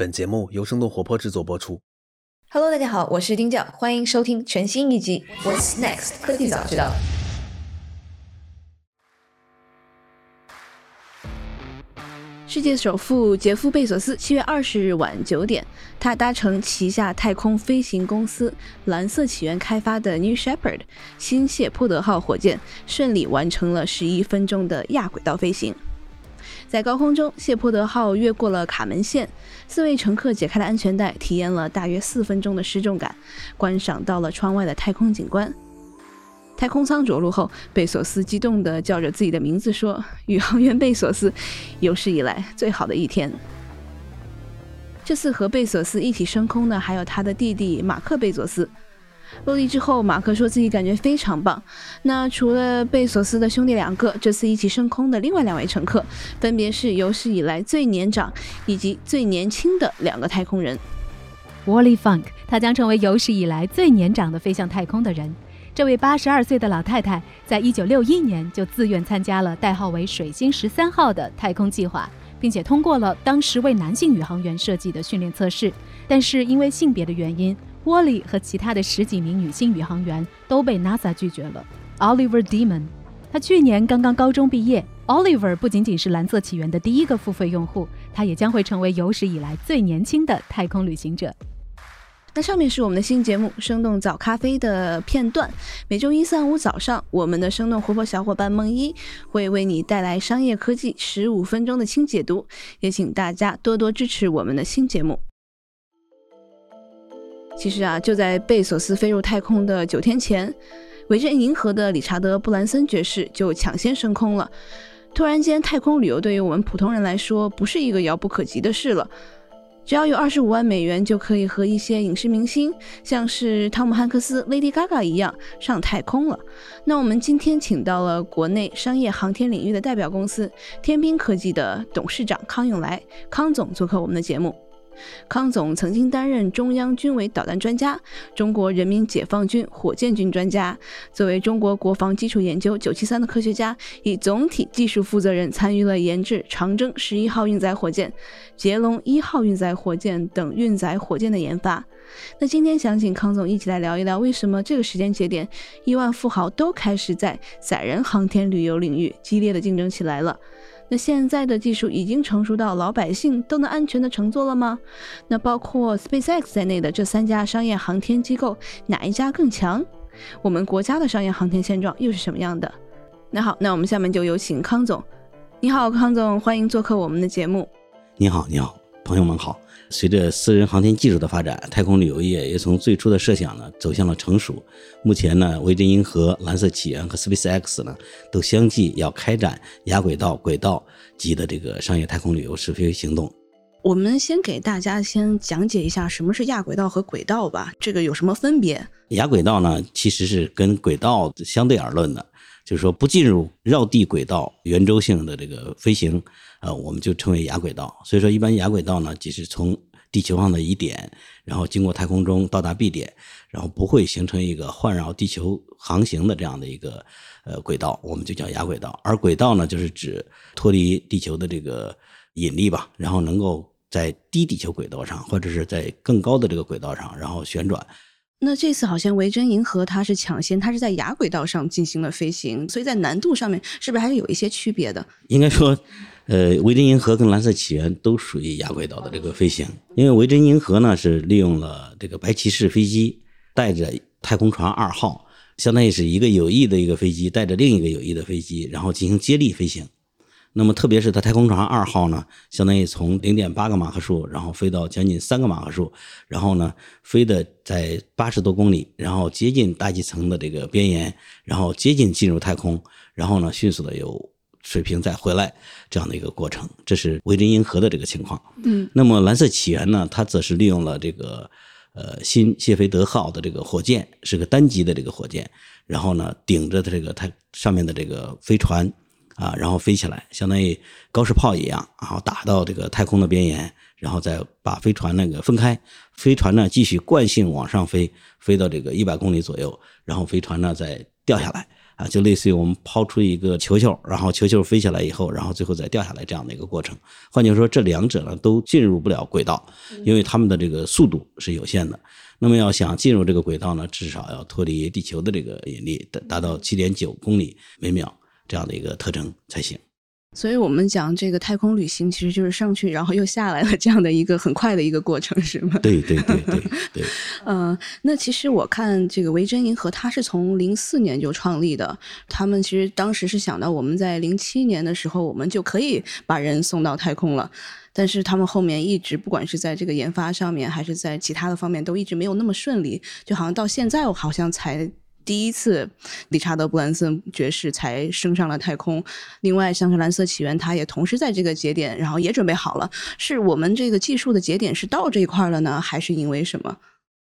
本节目由生动活泼制作播出。Hello，大家好，我是丁教，欢迎收听全新一集《What's Next 科技早知道》。世界首富杰夫·贝索斯七月二十日晚九点，他搭乘旗下太空飞行公司蓝色起源开发的 New Shepard 新谢泼德号火箭，顺利完成了十一分钟的亚轨道飞行。在高空中，谢泼德号越过了卡门线，四位乘客解开了安全带，体验了大约四分钟的失重感，观赏到了窗外的太空景观。太空舱着陆后，贝索斯激动地叫着自己的名字说：“宇航员贝索斯，有史以来最好的一天。”这次和贝索斯一起升空的还有他的弟弟马克·贝佐斯。落地之后，马克说自己感觉非常棒。那除了贝索斯的兄弟两个，这次一起升空的另外两位乘客，分别是有史以来最年长以及最年轻的两个太空人。Wally Funk，他将成为有史以来最年长的飞向太空的人。这位八十二岁的老太太，在一九六一年就自愿参加了代号为“水星十三号”的太空计划，并且通过了当时为男性宇航员设计的训练测试。但是因为性别的原因，沃利和其他的十几名女性宇航员都被 NASA 拒绝了。Oliver Demon，他去年刚刚高中毕业。Oliver 不仅仅是蓝色起源的第一个付费用户，他也将会成为有史以来最年轻的太空旅行者。那上面是我们的新节目《生动早咖啡》的片段。每周一、三、五早上，我们的生动活泼小伙伴梦一会为你带来商业科技十五分钟的轻解读，也请大家多多支持我们的新节目。其实啊，就在贝索斯飞入太空的九天前，围着银河的理查德·布兰森爵士就抢先升空了。突然间，太空旅游对于我们普通人来说，不是一个遥不可及的事了。只要有二十五万美元，就可以和一些影视明星，像是汤姆汉克斯、Lady Gaga 一样上太空了。那我们今天请到了国内商业航天领域的代表公司天兵科技的董事长康永来，康总做客我们的节目。康总曾经担任中央军委导弹专家、中国人民解放军火箭军专家，作为中国国防基础研究九七三的科学家，以总体技术负责人参与了研制长征十一号运载火箭、捷龙一号运载火箭等运载火箭的研发。那今天想请康总一起来聊一聊，为什么这个时间节点，亿万富豪都开始在载人航天旅游领域激烈的竞争起来了。那现在的技术已经成熟到老百姓都能安全的乘坐了吗？那包括 SpaceX 在内的这三家商业航天机构，哪一家更强？我们国家的商业航天现状又是什么样的？那好，那我们下面就有请康总。你好，康总，欢迎做客我们的节目。你好，你好，朋友们好。随着私人航天技术的发展，太空旅游业也从最初的设想呢走向了成熟。目前呢，维珍银河、蓝色起源和 SpaceX 呢都相继要开展亚轨道、轨道级的这个商业太空旅游试飞行动。我们先给大家先讲解一下什么是亚轨道和轨道吧，这个有什么分别？亚轨道呢，其实是跟轨道相对而论的，就是说不进入绕地轨道圆周性的这个飞行，呃，我们就称为亚轨道。所以说，一般亚轨道呢，即是从地球上的一点，然后经过太空中到达 B 点，然后不会形成一个环绕地球航行的这样的一个呃轨道，我们就叫亚轨道。而轨道呢，就是指脱离地球的这个引力吧，然后能够在低地球轨道上，或者是在更高的这个轨道上，然后旋转。那这次好像维珍银河它是抢先，它是在亚轨道上进行了飞行，所以在难度上面是不是还是有一些区别的？应该说。呃，维珍银河跟蓝色起源都属于亚轨道的这个飞行，因为维珍银河呢是利用了这个白骑士飞机带着太空船二号，相当于是一个有翼的一个飞机带着另一个有翼的飞机，然后进行接力飞行。那么特别是它太空船二号呢，相当于从零点八个马赫数，然后飞到将近三个马赫数，然后呢飞的在八十多公里，然后接近大气层的这个边沿，然后接近进入太空，然后呢迅速的有。水平再回来这样的一个过程，这是维珍银河的这个情况。嗯，那么蓝色起源呢，它则是利用了这个呃新谢菲德号的这个火箭，是个单级的这个火箭，然后呢顶着它这个它上面的这个飞船啊，然后飞起来，相当于高射炮一样，然后打到这个太空的边沿，然后再把飞船那个分开，飞船呢继续惯性往上飞，飞到这个一百公里左右，然后飞船呢再掉下来。啊，就类似于我们抛出一个球球，然后球球飞起来以后，然后最后再掉下来这样的一个过程。换句话说，这两者呢都进入不了轨道，因为它们的这个速度是有限的。那么要想进入这个轨道呢，至少要脱离地球的这个引力，达达到七点九公里每秒这样的一个特征才行。所以我们讲这个太空旅行，其实就是上去然后又下来了这样的一个很快的一个过程，是吗？对对对对对。嗯，那其实我看这个维珍银河，它是从零四年就创立的。他们其实当时是想到我们在零七年的时候，我们就可以把人送到太空了。但是他们后面一直不管是在这个研发上面，还是在其他的方面，都一直没有那么顺利。就好像到现在，我好像才。第一次，理查德·布兰森爵士才升上了太空。另外，像是蓝色起源，它也同时在这个节点，然后也准备好了。是我们这个技术的节点是到这一块了呢，还是因为什么？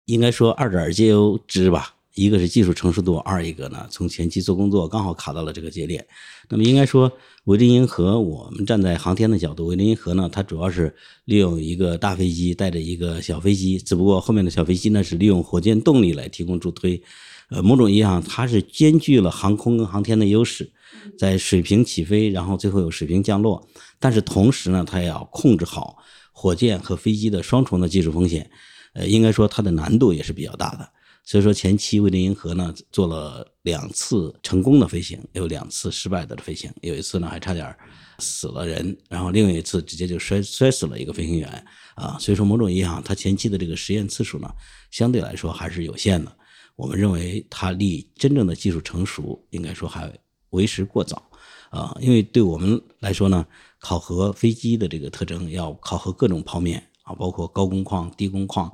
应该说二者皆有之吧。一个是技术成熟度，二一个呢，从前期做工作刚好卡到了这个节点。那么应该说，维珍银河，我们站在航天的角度，维珍银河呢，它主要是利用一个大飞机带着一个小飞机，只不过后面的小飞机呢是利用火箭动力来提供助推。呃，某种意义上，它是兼具了航空跟航天的优势，在水平起飞，然后最后有水平降落。但是同时呢，它也要控制好火箭和飞机的双重的技术风险。呃，应该说它的难度也是比较大的。所以说，前期卫珍银河呢做了两次成功的飞行，有两次失败的飞行，有一次呢还差点死了人，然后另外一次直接就摔摔死了一个飞行员啊。所以说，某种意义上，它前期的这个实验次数呢，相对来说还是有限的。我们认为它离真正的技术成熟，应该说还为时过早，啊，因为对我们来说呢，考核飞机的这个特征要考核各种剖面啊，包括高工况、低工况，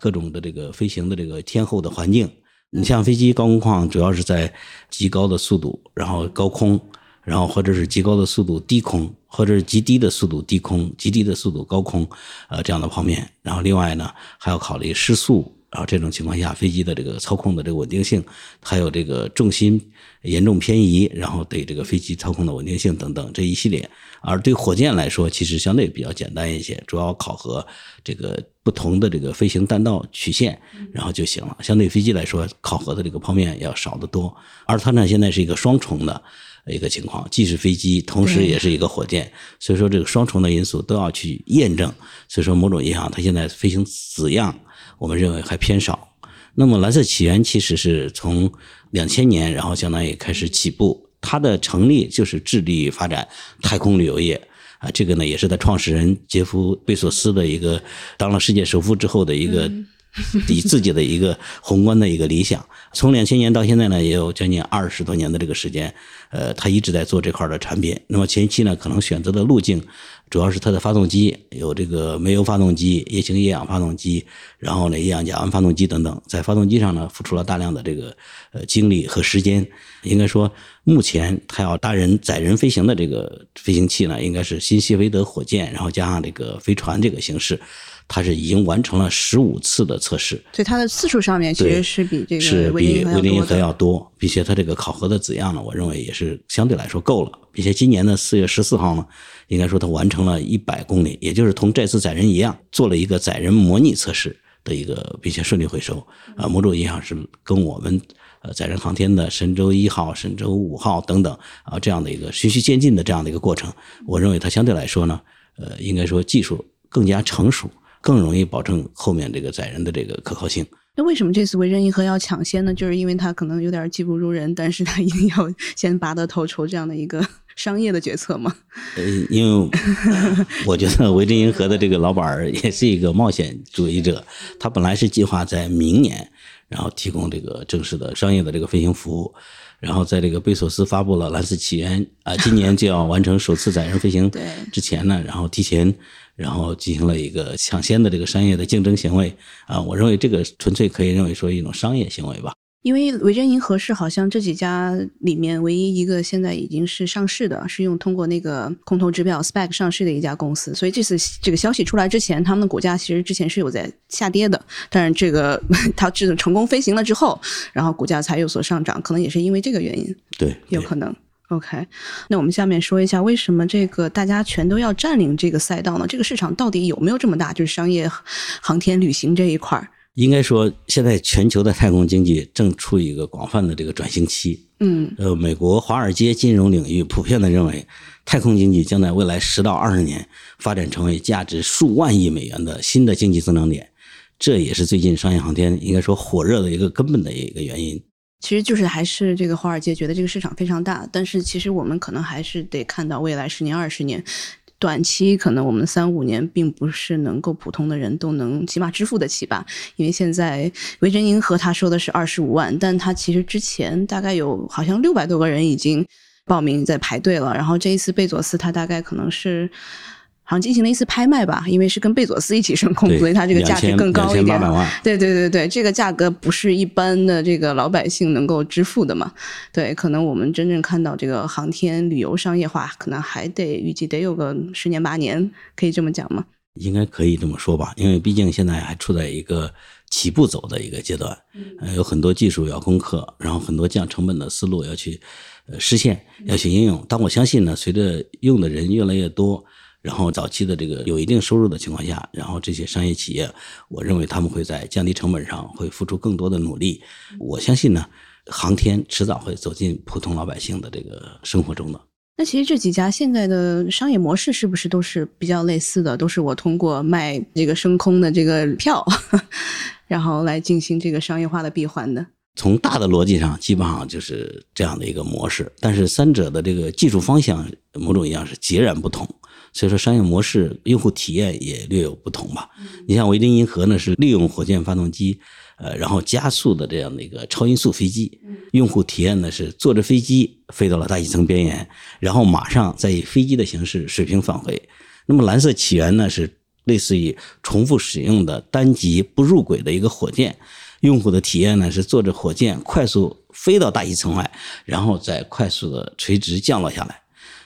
各种的这个飞行的这个天候的环境。你像飞机高工况，主要是在极高的速度，然后高空，然后或者是极高的速度低空，或者是极低的速度低空、极低的速度高空，呃，这样的剖面。然后另外呢，还要考虑失速。然后这种情况下，飞机的这个操控的这个稳定性，还有这个重心严重偏移，然后对这个飞机操控的稳定性等等这一系列。而对火箭来说，其实相对比较简单一些，主要考核这个不同的这个飞行弹道曲线，然后就行了。相对飞机来说，考核的这个方面要少得多。而它呢，现在是一个双重的一个情况，既是飞机，同时也是一个火箭，所以说这个双重的因素都要去验证。所以说某种意义上，它现在飞行子样。我们认为还偏少。那么蓝色起源其实是从两千年，然后相当于开始起步，它的成立就是致力于发展太空旅游业啊。这个呢，也是他创始人杰夫贝索斯的一个当了世界首富之后的一个。以自己的一个宏观的一个理想，从两千年到现在呢，也有将近二十多年的这个时间，呃，他一直在做这块的产品。那么前期呢，可能选择的路径主要是它的发动机有这个煤油发动机、液氢液氧发动机，然后呢，液氧甲烷发动机等等，在发动机上呢，付出了大量的这个呃精力和时间。应该说，目前它要搭人载人飞行的这个飞行器呢，应该是新西维德火箭，然后加上这个飞船这个形式。它是已经完成了十五次的测试，所以它的次数上面其实是比这个是比威林银河要多，并且它这个考核的子样呢，我认为也是相对来说够了，并且今年的四月十四号呢，应该说它完成了一百公里，也就是同这次载人一样，做了一个载人模拟测试的一个，并且顺利回收，啊，某种意义上是跟我们呃载人航天的神舟一号、神舟五号等等啊这样的一个循序渐进的这样的一个过程，我认为它相对来说呢，呃，应该说技术更加成熟。更容易保证后面这个载人的这个可靠性。那为什么这次维珍银河要抢先呢？就是因为它可能有点技不如人，但是它一定要先拔得头筹这样的一个 商业的决策吗？呃，因为 我觉得维珍银河的这个老板也是一个冒险主义者，他本来是计划在明年，然后提供这个正式的商业的这个飞行服务，然后在这个贝索斯发布了蓝色起源啊，今年就要完成首次载人飞行 之前呢，然后提前。然后进行了一个抢先的这个商业的竞争行为啊，我认为这个纯粹可以认为说一种商业行为吧。因为维珍银河是好像这几家里面唯一一个现在已经是上市的，是用通过那个空头支票 SPAC 上市的一家公司，所以这次这个消息出来之前，他们的股价其实之前是有在下跌的，但是这个 它这成功飞行了之后，然后股价才有所上涨，可能也是因为这个原因，对，有可能。OK，那我们下面说一下为什么这个大家全都要占领这个赛道呢？这个市场到底有没有这么大？就是商业航天旅行这一块儿，应该说现在全球的太空经济正处于一个广泛的这个转型期嗯呃，美国华尔街金融领域普遍的认为，太空经济将在未来十到二十年发展成为价值数万亿美元的新的经济增长点，这也是最近商业航天应该说火热的一个根本的一个原因。其实就是还是这个华尔街觉得这个市场非常大，但是其实我们可能还是得看到未来十年、二十年。短期可能我们三五年并不是能够普通的人都能起码支付得起吧，因为现在维珍银河他说的是二十五万，但他其实之前大概有好像六百多个人已经报名在排队了，然后这一次贝佐斯他大概可能是。好像进行了一次拍卖吧，因为是跟贝佐斯一起升空，所以它这个价值更高一点。对对对对，这个价格不是一般的这个老百姓能够支付的嘛？对，可能我们真正看到这个航天旅游商业化，可能还得预计得有个十年八年，可以这么讲吗？应该可以这么说吧，因为毕竟现在还处在一个起步走的一个阶段，呃，有很多技术要攻克，然后很多降成本的思路要去呃实现，要去应用。但我相信呢，随着用的人越来越多。然后早期的这个有一定收入的情况下，然后这些商业企业，我认为他们会在降低成本上会付出更多的努力。我相信呢，航天迟早会走进普通老百姓的这个生活中的。那其实这几家现在的商业模式是不是都是比较类似的？都是我通过卖这个升空的这个票，然后来进行这个商业化的闭环的。从大的逻辑上，基本上就是这样的一个模式，但是三者的这个技术方向，某种意义上是截然不同。所以说，商业模式、用户体验也略有不同吧。你像维珍银河呢，是利用火箭发动机，呃，然后加速的这样的一个超音速飞机。用户体验呢是坐着飞机飞到了大气层边缘，然后马上再以飞机的形式水平返回。那么蓝色起源呢是类似于重复使用的单级不入轨的一个火箭。用户的体验呢是坐着火箭快速飞到大气层外，然后再快速的垂直降落下来。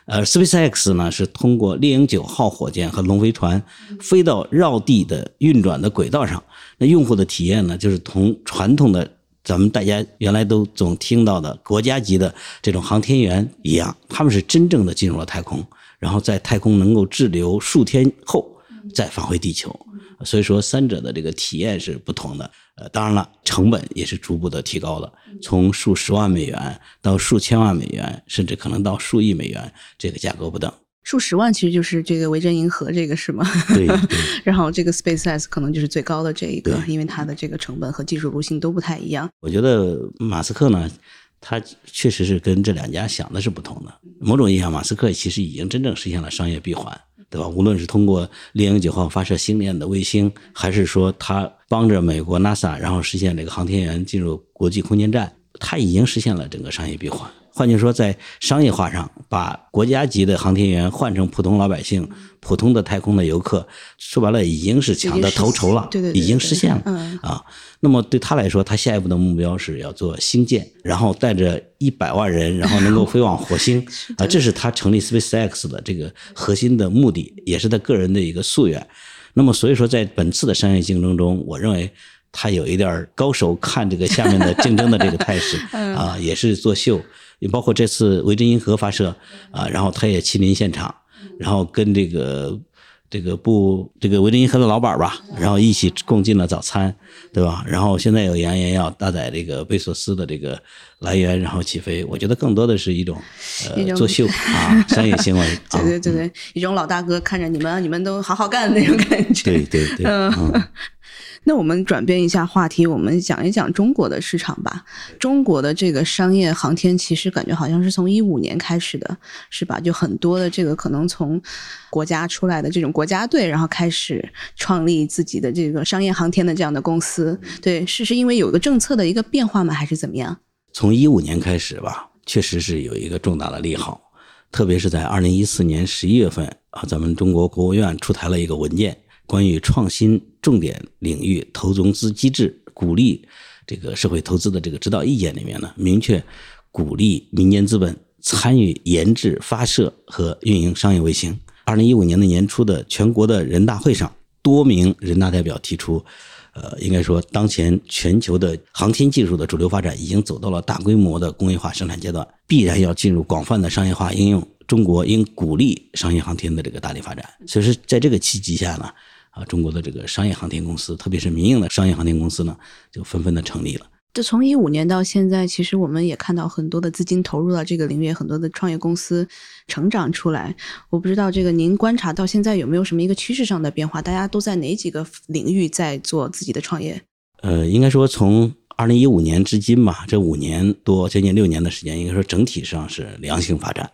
呃，SpaceX 呢是通过猎鹰九号火箭和龙飞船飞到绕地的运转的轨道上。那用户的体验呢，就是同传统的咱们大家原来都总听到的国家级的这种航天员一样，他们是真正的进入了太空，然后在太空能够滞留数天后再返回地球。所以说，三者的这个体验是不同的。呃，当然了，成本也是逐步的提高了，从数十万美元到数千万美元，甚至可能到数亿美元，这个价格不等。数十万其实就是这个维珍银河这个是吗？对。然后这个 SpaceX 可能就是最高的这一个，因为它的这个成本和技术路径都不太一样。我觉得马斯克呢，他确实是跟这两家想的是不同的。某种意义上，马斯克其实已经真正实现了商业闭环。对吧？无论是通过猎鹰九号发射星链的卫星，还是说它帮着美国 NASA，然后实现这个航天员进入国际空间站，它已经实现了整个商业闭环。换句话说，在商业化上，把国家级的航天员换成普通老百姓、普通的太空的游客，说白了已经是抢得头筹了，对对，已经实现了啊。那么对他来说，他下一步的目标是要做星舰，然后带着一百万人，然后能够飞往火星 啊，这是他成立 SpaceX 的这个核心的目的，也是他个人的一个夙愿。那么所以说，在本次的商业竞争中，我认为他有一点高手看这个下面的竞争的这个态势 啊，也是作秀。也包括这次维珍银河发射啊，然后他也亲临现场，然后跟这个这个部这个维珍银河的老板吧，然后一起共进了早餐，对吧？然后现在有扬言要搭载这个贝索斯的这个来源，然后起飞。我觉得更多的是一种呃作秀 啊，商业行为。对对对对，一种老大哥看着你们，你们都好好干的那种感觉。对对对。嗯。那我们转变一下话题，我们讲一讲中国的市场吧。中国的这个商业航天，其实感觉好像是从一五年开始的，是吧？就很多的这个可能从国家出来的这种国家队，然后开始创立自己的这个商业航天的这样的公司。对，是是因为有个政策的一个变化吗？还是怎么样？从一五年开始吧，确实是有一个重大的利好，特别是在二零一四年十一月份啊，咱们中国国务院出台了一个文件。关于创新重点领域投融资机制，鼓励这个社会投资的这个指导意见里面呢，明确鼓励民间资本参与研制、发射和运营商业卫星。二零一五年的年初的全国的人大会上，多名人大代表提出，呃，应该说当前全球的航天技术的主流发展已经走到了大规模的工业化生产阶段，必然要进入广泛的商业化应用。中国应鼓励商业航天的这个大力发展。所以说，在这个契机下呢。啊，中国的这个商业航天公司，特别是民营的商业航天公司呢，就纷纷的成立了。就从一五年到现在，其实我们也看到很多的资金投入到这个领域，很多的创业公司成长出来。我不知道这个您观察到现在有没有什么一个趋势上的变化？大家都在哪几个领域在做自己的创业？呃，应该说从二零一五年至今吧，这五年多将近六年的时间，应该说整体上是良性发展。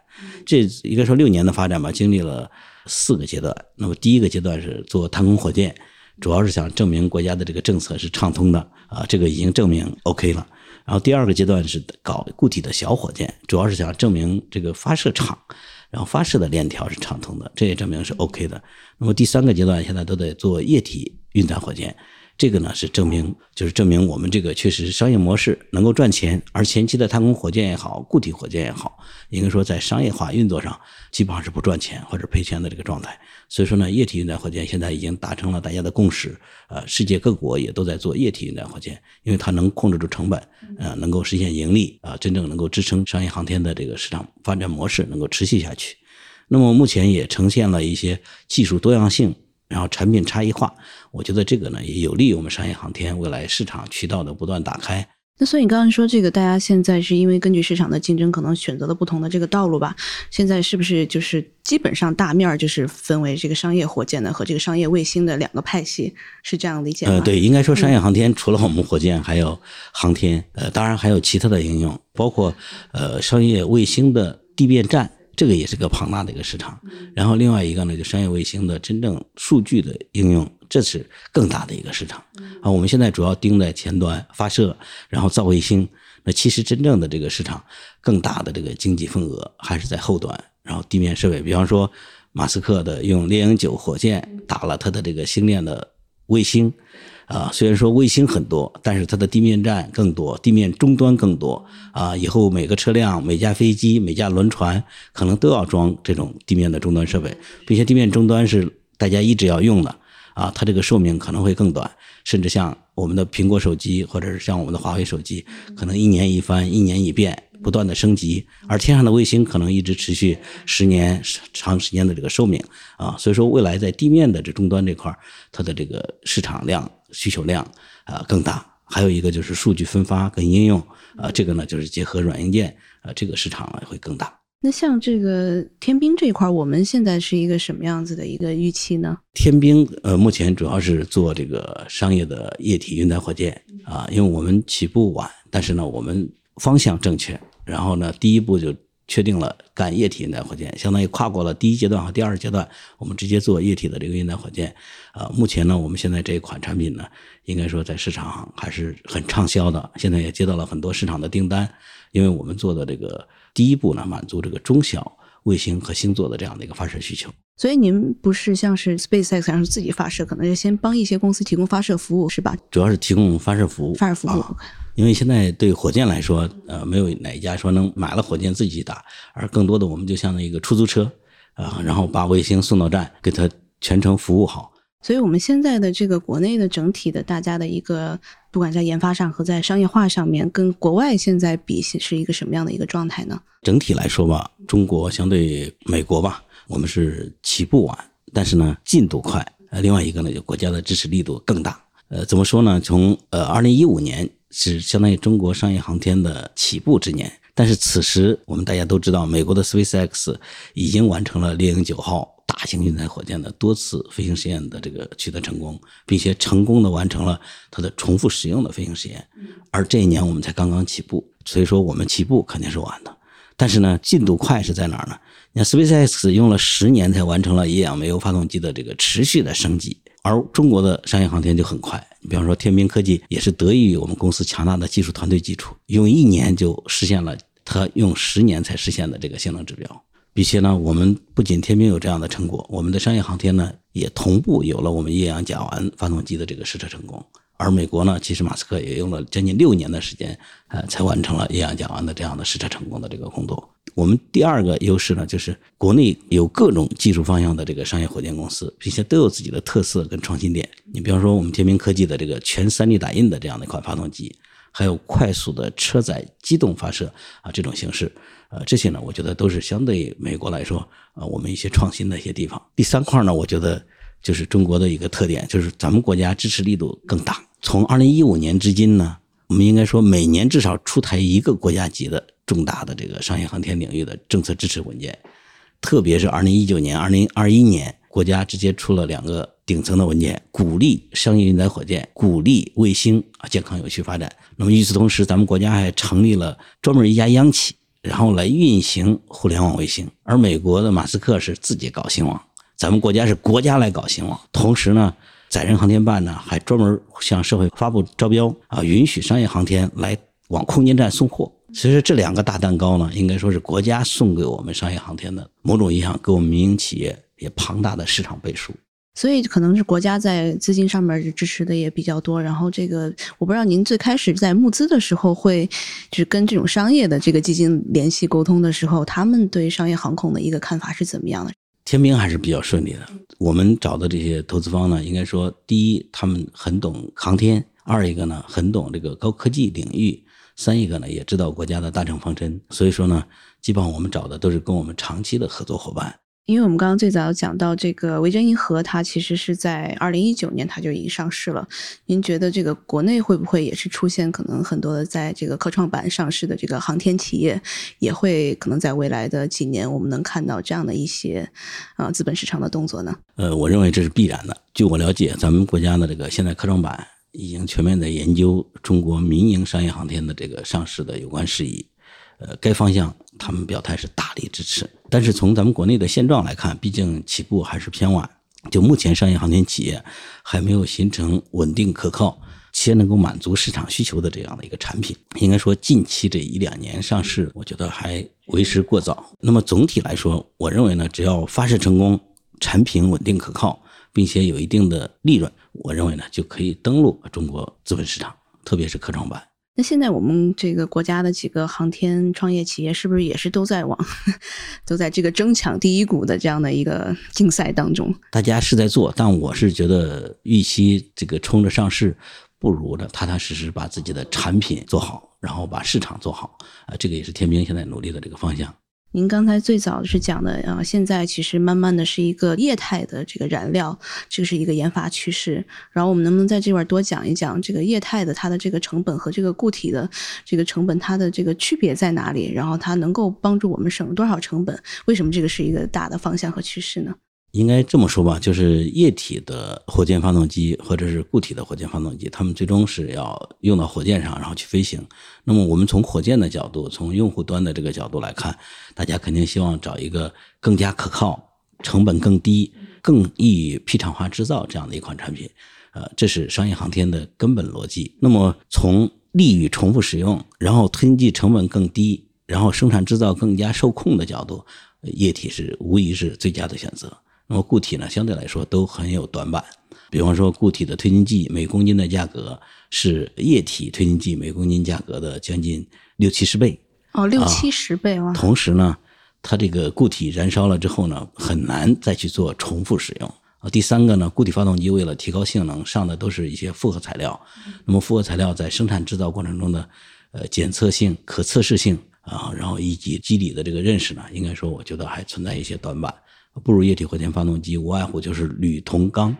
这应该说六年的发展吧，经历了四个阶段。那么第一个阶段是做探空火箭。主要是想证明国家的这个政策是畅通的啊，这个已经证明 OK 了。然后第二个阶段是搞固体的小火箭，主要是想证明这个发射场，然后发射的链条是畅通的，这也证明是 OK 的。那么第三个阶段现在都在做液体运载火箭。这个呢是证明，就是证明我们这个确实商业模式能够赚钱，而前期的太空火箭也好，固体火箭也好，应该说在商业化运作上基本上是不赚钱或者赔钱的这个状态。所以说呢，液体运载火箭现在已经达成了大家的共识，呃，世界各国也都在做液体运载火箭，因为它能控制住成本，呃，能够实现盈利，啊，真正能够支撑商业航天的这个市场发展模式能够持续下去。那么目前也呈现了一些技术多样性。然后产品差异化，我觉得这个呢也有利于我们商业航天未来市场渠道的不断打开。那所以你刚刚说这个，大家现在是因为根据市场的竞争，可能选择了不同的这个道路吧？现在是不是就是基本上大面儿就是分为这个商业火箭的和这个商业卫星的两个派系，是这样理解吗？呃，对，应该说商业航天除了我们火箭，还有航天，呃，当然还有其他的应用，包括呃商业卫星的地面站。这个也是个庞大的一个市场，然后另外一个呢，就商业卫星的真正数据的应用，这是更大的一个市场。啊，我们现在主要盯在前端发射，然后造卫星。那其实真正的这个市场更大的这个经济份额还是在后端，然后地面设备。比方说，马斯克的用猎鹰九火箭打了他的这个星链的卫星。啊，虽然说卫星很多，但是它的地面站更多，地面终端更多啊。以后每个车辆、每架飞机、每架轮船可能都要装这种地面的终端设备，并且地面终端是大家一直要用的啊。它这个寿命可能会更短，甚至像我们的苹果手机或者是像我们的华为手机，可能一年一翻，一年一变。不断的升级，而天上的卫星可能一直持续十年长时间的这个寿命啊，所以说未来在地面的这终端这块它的这个市场量需求量啊更大。还有一个就是数据分发跟应用啊，这个呢就是结合软硬件啊，这个市场会更大。那像这个天兵这一块，我们现在是一个什么样子的一个预期呢？天兵呃，目前主要是做这个商业的液体运载火箭啊，因为我们起步晚，但是呢我们方向正确。然后呢，第一步就确定了干液体运载火箭，相当于跨过了第一阶段和第二阶段，我们直接做液体的这个运载火箭。呃，目前呢，我们现在这一款产品呢，应该说在市场还是很畅销的，现在也接到了很多市场的订单。因为我们做的这个第一步呢，满足这个中小卫星和星座的这样的一个发射需求。所以您不是像是 SpaceX 像是自己发射，可能是先帮一些公司提供发射服务，是吧？主要是提供发射服务。发射服务。因为现在对火箭来说，呃，没有哪一家说能买了火箭自己打，而更多的我们就像一个出租车，啊，然后把卫星送到站，给它全程服务好。所以，我们现在的这个国内的整体的大家的一个，不管在研发上和在商业化上面，跟国外现在比是一个什么样的一个状态呢？整体来说吧，中国相对美国吧，我们是起步晚，但是呢进度快。呃，另外一个呢，就国家的支持力度更大。呃，怎么说呢？从呃二零一五年。是相当于中国商业航天的起步之年，但是此时我们大家都知道，美国的 SpaceX 已经完成了猎鹰九号大型运载火箭的多次飞行实验的这个取得成功，并且成功的完成了它的重复使用的飞行实验。而这一年我们才刚刚起步，所以说我们起步肯定是晚的。但是呢，进度快是在哪儿呢？你看 SpaceX 用了十年才完成了液氧煤油发动机的这个持续的升级。而中国的商业航天就很快，你比方说天兵科技也是得益于我们公司强大的技术团队基础，用一年就实现了它用十年才实现的这个性能指标，并且呢，我们不仅天兵有这样的成果，我们的商业航天呢也同步有了我们液氧甲烷发动机的这个试车成功。而美国呢，其实马斯克也用了将近六年的时间，呃，才完成了液氧甲烷的这样的试车成功的这个工作。我们第二个优势呢，就是国内有各种技术方向的这个商业火箭公司，并且都有自己的特色跟创新点。你比方说，我们天明科技的这个全 3D 打印的这样的一款发动机，还有快速的车载机动发射啊这种形式，呃，这些呢，我觉得都是相对美国来说，啊，我们一些创新的一些地方。第三块呢，我觉得。就是中国的一个特点，就是咱们国家支持力度更大。从二零一五年至今呢，我们应该说每年至少出台一个国家级的重大的这个商业航天领域的政策支持文件，特别是二零一九年、二零二一年，国家直接出了两个顶层的文件，鼓励商业运载火箭，鼓励卫星啊健康有序发展。那么与此同时，咱们国家还成立了专门一家央企，然后来运行互联网卫星。而美国的马斯克是自己搞星网，咱们国家是国家来搞星网，同时呢。载人航天办呢，还专门向社会发布招标啊，允许商业航天来往空间站送货。所以说，这两个大蛋糕呢，应该说是国家送给我们商业航天的某种意义上，给我们民营企业也庞大的市场背书。所以，可能是国家在资金上面支持的也比较多。然后，这个我不知道您最开始在募资的时候，会就是跟这种商业的这个基金联系沟通的时候，他们对商业航空的一个看法是怎么样的？天兵还是比较顺利的。我们找的这些投资方呢，应该说，第一，他们很懂航天；二一个呢，很懂这个高科技领域；三一个呢，也知道国家的大政方针。所以说呢，基本上我们找的都是跟我们长期的合作伙伴。因为我们刚刚最早讲到这个维珍银河，它其实是在二零一九年它就已经上市了。您觉得这个国内会不会也是出现可能很多的在这个科创板上市的这个航天企业，也会可能在未来的几年我们能看到这样的一些啊资本市场的动作呢？呃，我认为这是必然的。据我了解，咱们国家的这个现在科创板已经全面在研究中国民营商业航天的这个上市的有关事宜。呃，该方向他们表态是大力支持，但是从咱们国内的现状来看，毕竟起步还是偏晚。就目前商业航天企业还没有形成稳定可靠、且能够满足市场需求的这样的一个产品。应该说，近期这一两年上市，我觉得还为时过早。那么总体来说，我认为呢，只要发射成功，产品稳定可靠，并且有一定的利润，我认为呢，就可以登陆中国资本市场，特别是科创板。那现在我们这个国家的几个航天创业企业，是不是也是都在往，都在这个争抢第一股的这样的一个竞赛当中？大家是在做，但我是觉得，预期这个冲着上市，不如的踏踏实实把自己的产品做好，然后把市场做好啊，这个也是天兵现在努力的这个方向。您刚才最早是讲的啊，现在其实慢慢的是一个液态的这个燃料，这是一个研发趋势。然后我们能不能在这块多讲一讲这个液态的它的这个成本和这个固体的这个成本它的这个区别在哪里？然后它能够帮助我们省多少成本？为什么这个是一个大的方向和趋势呢？应该这么说吧，就是液体的火箭发动机或者是固体的火箭发动机，它们最终是要用到火箭上，然后去飞行。那么我们从火箭的角度，从用户端的这个角度来看，大家肯定希望找一个更加可靠、成本更低、更易于批厂化制造这样的一款产品。呃，这是商业航天的根本逻辑。那么从利于重复使用，然后推进剂成本更低，然后生产制造更加受控的角度，液体是无疑是最佳的选择。那么固体呢，相对来说都很有短板。比方说，固体的推进剂每公斤的价格是液体推进剂每公斤价格的将近六七十倍。哦，六七十倍啊！同时呢，它这个固体燃烧了之后呢，很难再去做重复使用。啊，第三个呢，固体发动机为了提高性能，上的都是一些复合材料。那么复合材料在生产制造过程中的呃检测性、可测试性啊，然后以及机理的这个认识呢，应该说我觉得还存在一些短板。不如液体火箭发动机，无外乎就是铝、铜、钢，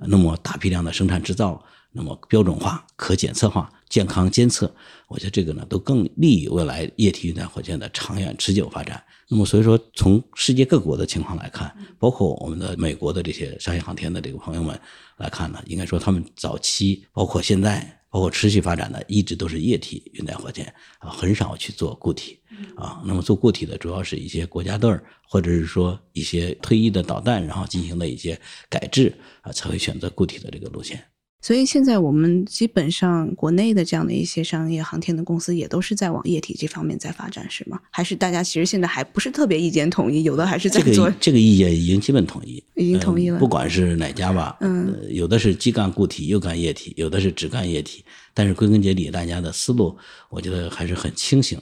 那么大批量的生产制造，那么标准化、可检测化、健康监测，我觉得这个呢都更利于未来液体运载火箭的长远持久发展。那么所以说，从世界各国的情况来看，包括我们的美国的这些商业航天的这个朋友们来看呢，应该说他们早期，包括现在。包括持续发展的，一直都是液体运载火箭啊，很少去做固体啊。那么做固体的，主要是一些国家队儿，或者是说一些退役的导弹，然后进行的一些改制啊，才会选择固体的这个路线。所以现在我们基本上国内的这样的一些商业航天的公司也都是在往液体这方面在发展，是吗？还是大家其实现在还不是特别意见统一，有的还是在做这个意见已经基本统一，已经统一了。不管是哪家吧，嗯，有的是既干固体又干液体，有的是只干液体，但是归根结底，大家的思路我觉得还是很清醒，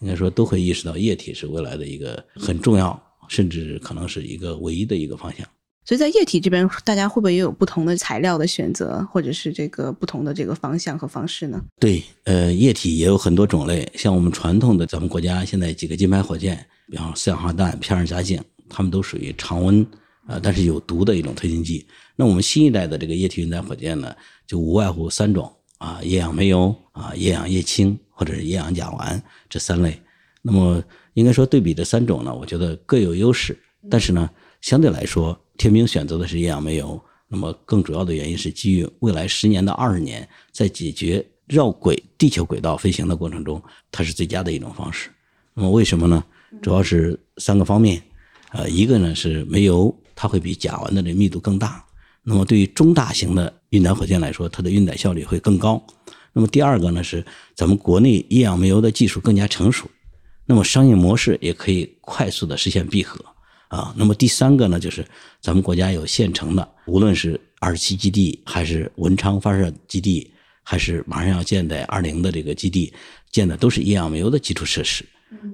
应该说都会意识到液体是未来的一个很重要，甚至可能是一个唯一的一个方向。所以在液体这边，大家会不会也有不同的材料的选择，或者是这个不同的这个方向和方式呢？对，呃，液体也有很多种类，像我们传统的咱们国家现在几个金牌火箭，比方四氧化氮、偏二甲肼，它们都属于常温，呃，但是有毒的一种推进剂。那我们新一代的这个液体运载火箭呢，就无外乎三种啊：液氧煤油啊液氧液氢或者是液氧甲烷这三类。那么应该说对比这三种呢，我觉得各有优势，但是呢，相对来说，天明选择的是液氧煤油。那么更主要的原因是基于未来十年到二十年，在解决绕轨地球轨道飞行的过程中，它是最佳的一种方式。那么为什么呢？主要是三个方面。呃，一个呢是煤油，它会比甲烷的这密度更大。那么对于中大型的运载火箭来说，它的运载效率会更高。那么第二个呢是咱们国内液氧煤油的技术更加成熟，那么商业模式也可以快速的实现闭合。啊，那么第三个呢，就是咱们国家有现成的，无论是二十七基地，还是文昌发射基地，还是马上要建的二零的这个基地，建的都是液氧煤油的基础设施。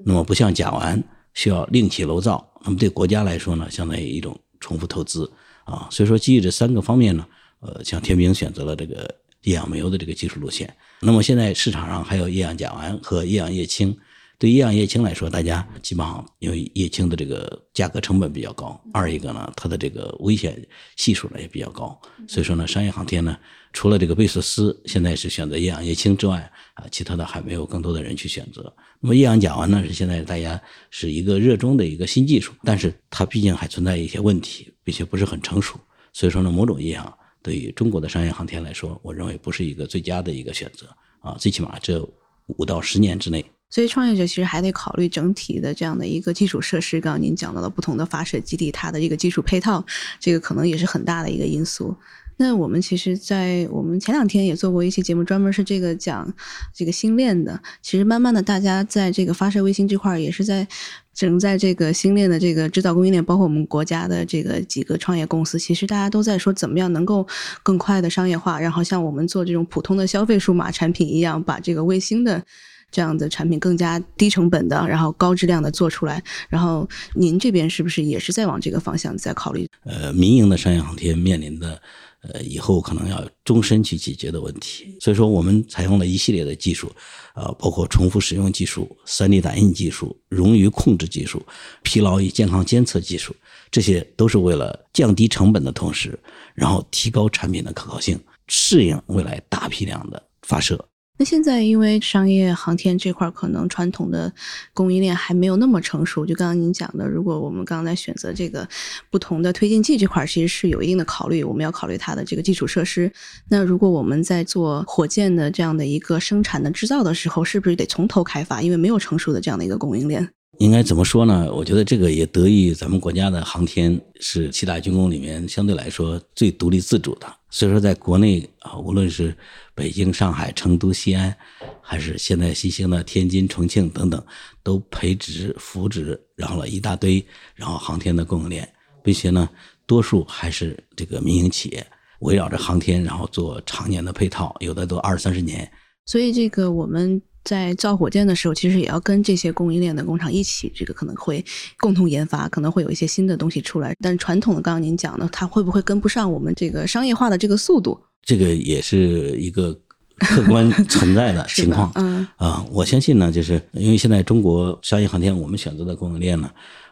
那么不像甲烷需要另起炉灶，那么对国家来说呢，相当于一种重复投资啊。所以说，基于这三个方面呢，呃，像天明选择了这个液氧煤油的这个技术路线。那么现在市场上还有液氧甲烷和液氧液氢。对液氧液氢来说，大家基本上因为液氢的这个价格成本比较高，二一个呢，它的这个危险系数呢也比较高，所以说呢，商业航天呢，除了这个贝索斯现在是选择液氧液氢之外，啊，其他的还没有更多的人去选择。那么液氧甲烷呢，是现在大家是一个热衷的一个新技术，但是它毕竟还存在一些问题，并且不是很成熟，所以说呢，某种意义上对于中国的商业航天来说，我认为不是一个最佳的一个选择啊，最起码这五到十年之内。所以，创业者其实还得考虑整体的这样的一个基础设施。刚刚您讲到了不同的发射基地，它的一个基础配套，这个可能也是很大的一个因素。那我们其实，在我们前两天也做过一期节目，专门是这个讲这个星链的。其实，慢慢的，大家在这个发射卫星这块儿，也是在整在这个星链的这个制造供应链，包括我们国家的这个几个创业公司，其实大家都在说，怎么样能够更快的商业化，然后像我们做这种普通的消费数码产品一样，把这个卫星的。这样的产品更加低成本的，然后高质量的做出来。然后您这边是不是也是在往这个方向在考虑？呃，民营的商业航天面临的呃以后可能要终身去解决的问题。所以说，我们采用了一系列的技术，呃，包括重复使用技术、三 D 打印技术、冗余控制技术、疲劳与健康监测技术，这些都是为了降低成本的同时，然后提高产品的可靠性，适应未来大批量的发射。那现在因为商业航天这块可能传统的供应链还没有那么成熟，就刚刚您讲的，如果我们刚才选择这个不同的推进剂这块，其实是有一定的考虑，我们要考虑它的这个基础设施。那如果我们在做火箭的这样的一个生产的制造的时候，是不是得从头开发？因为没有成熟的这样的一个供应链。应该怎么说呢？我觉得这个也得益于咱们国家的航天是七大军工里面相对来说最独立自主的。所以说，在国内啊，无论是北京、上海、成都、西安，还是现在新兴的天津、重庆等等，都培植、扶植，然后了一大堆，然后航天的供应链，并且呢，多数还是这个民营企业围绕着航天，然后做常年的配套，有的都二三十年。所以这个我们。在造火箭的时候，其实也要跟这些供应链的工厂一起，这个可能会共同研发，可能会有一些新的东西出来。但传统的，刚刚您讲的，它会不会跟不上我们这个商业化的这个速度？这个也是一个客观 存在的情况。嗯啊，我相信呢，就是因为现在中国商业航天，我们选择的供应链呢，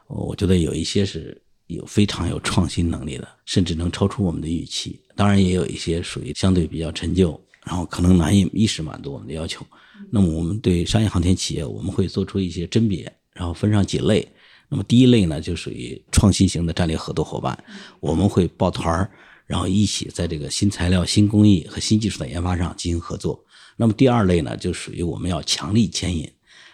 我觉得有一些是有非常有创新能力的，甚至能超出我们的预期。当然，也有一些属于相对比较陈旧，然后可能难以一时满足我们的要求。那么我们对商业航天企业，我们会做出一些甄别，然后分上几类。那么第一类呢，就属于创新型的战略合作伙伴，我们会抱团儿，然后一起在这个新材料、新工艺和新技术的研发上进行合作。那么第二类呢，就属于我们要强力牵引，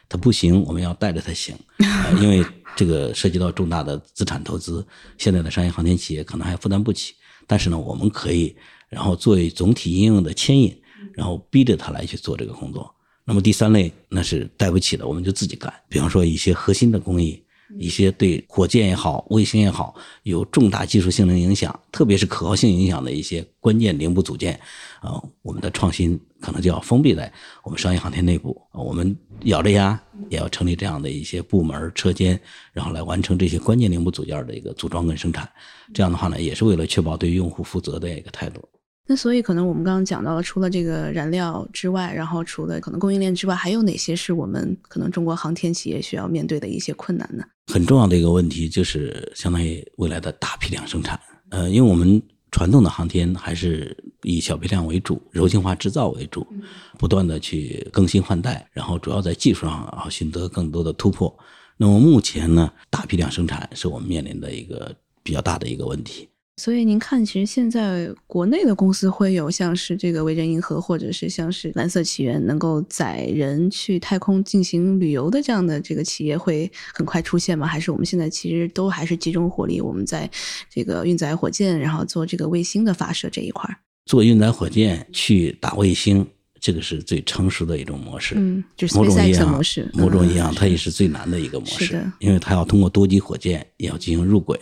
它不行，我们要带着它行，因为这个涉及到重大的资产投资，现在的商业航天企业可能还负担不起。但是呢，我们可以然后作为总体应用的牵引，然后逼着他来去做这个工作。那么第三类那是带不起的，我们就自己干。比方说一些核心的工艺，一些对火箭也好、卫星也好有重大技术性能影响，特别是可靠性影响的一些关键零部组件，啊，我们的创新可能就要封闭在我们商业航天内部。我们咬着牙也要成立这样的一些部门车间，然后来完成这些关键零部组件的一个组装跟生产。这样的话呢，也是为了确保对用户负责的一个态度。那所以可能我们刚刚讲到了，除了这个燃料之外，然后除了可能供应链之外，还有哪些是我们可能中国航天企业需要面对的一些困难呢？很重要的一个问题就是相当于未来的大批量生产。呃，因为我们传统的航天还是以小批量为主，柔性化制造为主，不断的去更新换代，然后主要在技术上啊寻得更多的突破。那么目前呢，大批量生产是我们面临的一个比较大的一个问题。所以您看，其实现在国内的公司会有像是这个维珍银河，或者是像是蓝色起源，能够载人去太空进行旅游的这样的这个企业会很快出现吗？还是我们现在其实都还是集中火力，我们在这个运载火箭，然后做这个卫星的发射这一块儿？做运载火箭去打卫星，这个是最成熟的一种模式。嗯，就是某种意义上，模式，某种意义上，嗯它也是最难的一个模式是的，因为它要通过多级火箭也要进行入轨。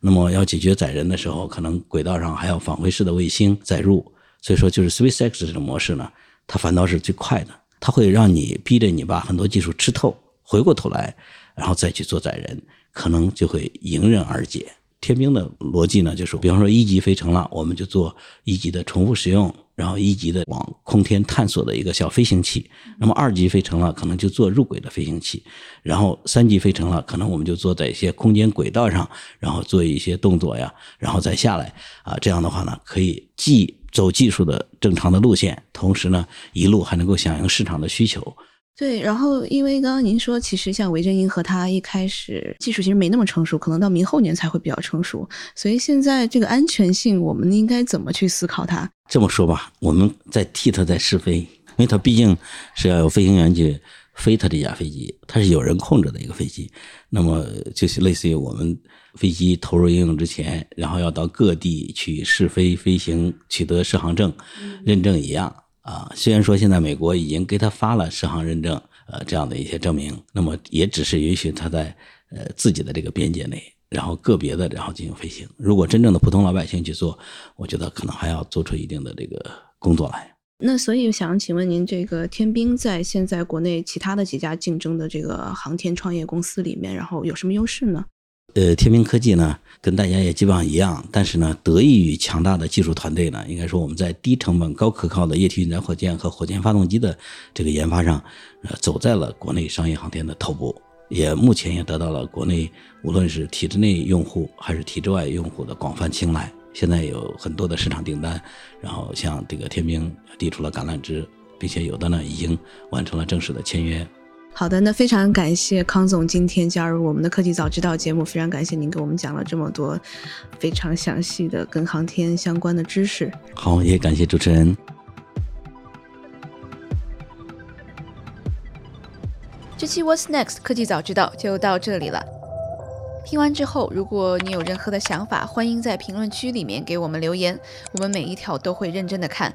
那么要解决载人的时候，可能轨道上还要返回式的卫星载入，所以说就是 SpaceX 这种模式呢，它反倒是最快的，它会让你逼着你把很多技术吃透，回过头来，然后再去做载人，可能就会迎刃而解。天兵的逻辑呢，就是比方说一级飞成了，我们就做一级的重复使用，然后一级的往空天探索的一个小飞行器。那么二级飞成了，可能就做入轨的飞行器，然后三级飞成了，可能我们就坐在一些空间轨道上，然后做一些动作呀，然后再下来啊。这样的话呢，可以既走技术的正常的路线，同时呢，一路还能够响应市场的需求。对，然后因为刚刚您说，其实像维珍银河，它一开始技术其实没那么成熟，可能到明后年才会比较成熟。所以现在这个安全性，我们应该怎么去思考它？这么说吧，我们在替它在试飞，因为它毕竟是要有飞行员去飞它这架飞机，它是有人控制的一个飞机。那么就是类似于我们飞机投入应用之前，然后要到各地去试飞飞行，取得适航证认证一样。啊，虽然说现在美国已经给他发了适航认证，呃，这样的一些证明，那么也只是允许他在呃自己的这个边界内，然后个别的然后进行飞行。如果真正的普通老百姓去做，我觉得可能还要做出一定的这个工作来。那所以想请问您，这个天兵在现在国内其他的几家竞争的这个航天创业公司里面，然后有什么优势呢？呃，天明科技呢，跟大家也基本上一样，但是呢，得益于强大的技术团队呢，应该说我们在低成本、高可靠的液体运载火箭和火箭发动机的这个研发上，呃，走在了国内商业航天的头部，也目前也得到了国内无论是体制内用户还是体制外用户的广泛青睐。现在有很多的市场订单，然后向这个天兵递出了橄榄枝，并且有的呢已经完成了正式的签约。好的，那非常感谢康总今天加入我们的科技早知道节目，非常感谢您给我们讲了这么多非常详细的跟航天相关的知识。好，也感谢主持人。这期 What's Next 科技早知道就到这里了。听完之后，如果你有任何的想法，欢迎在评论区里面给我们留言，我们每一条都会认真的看。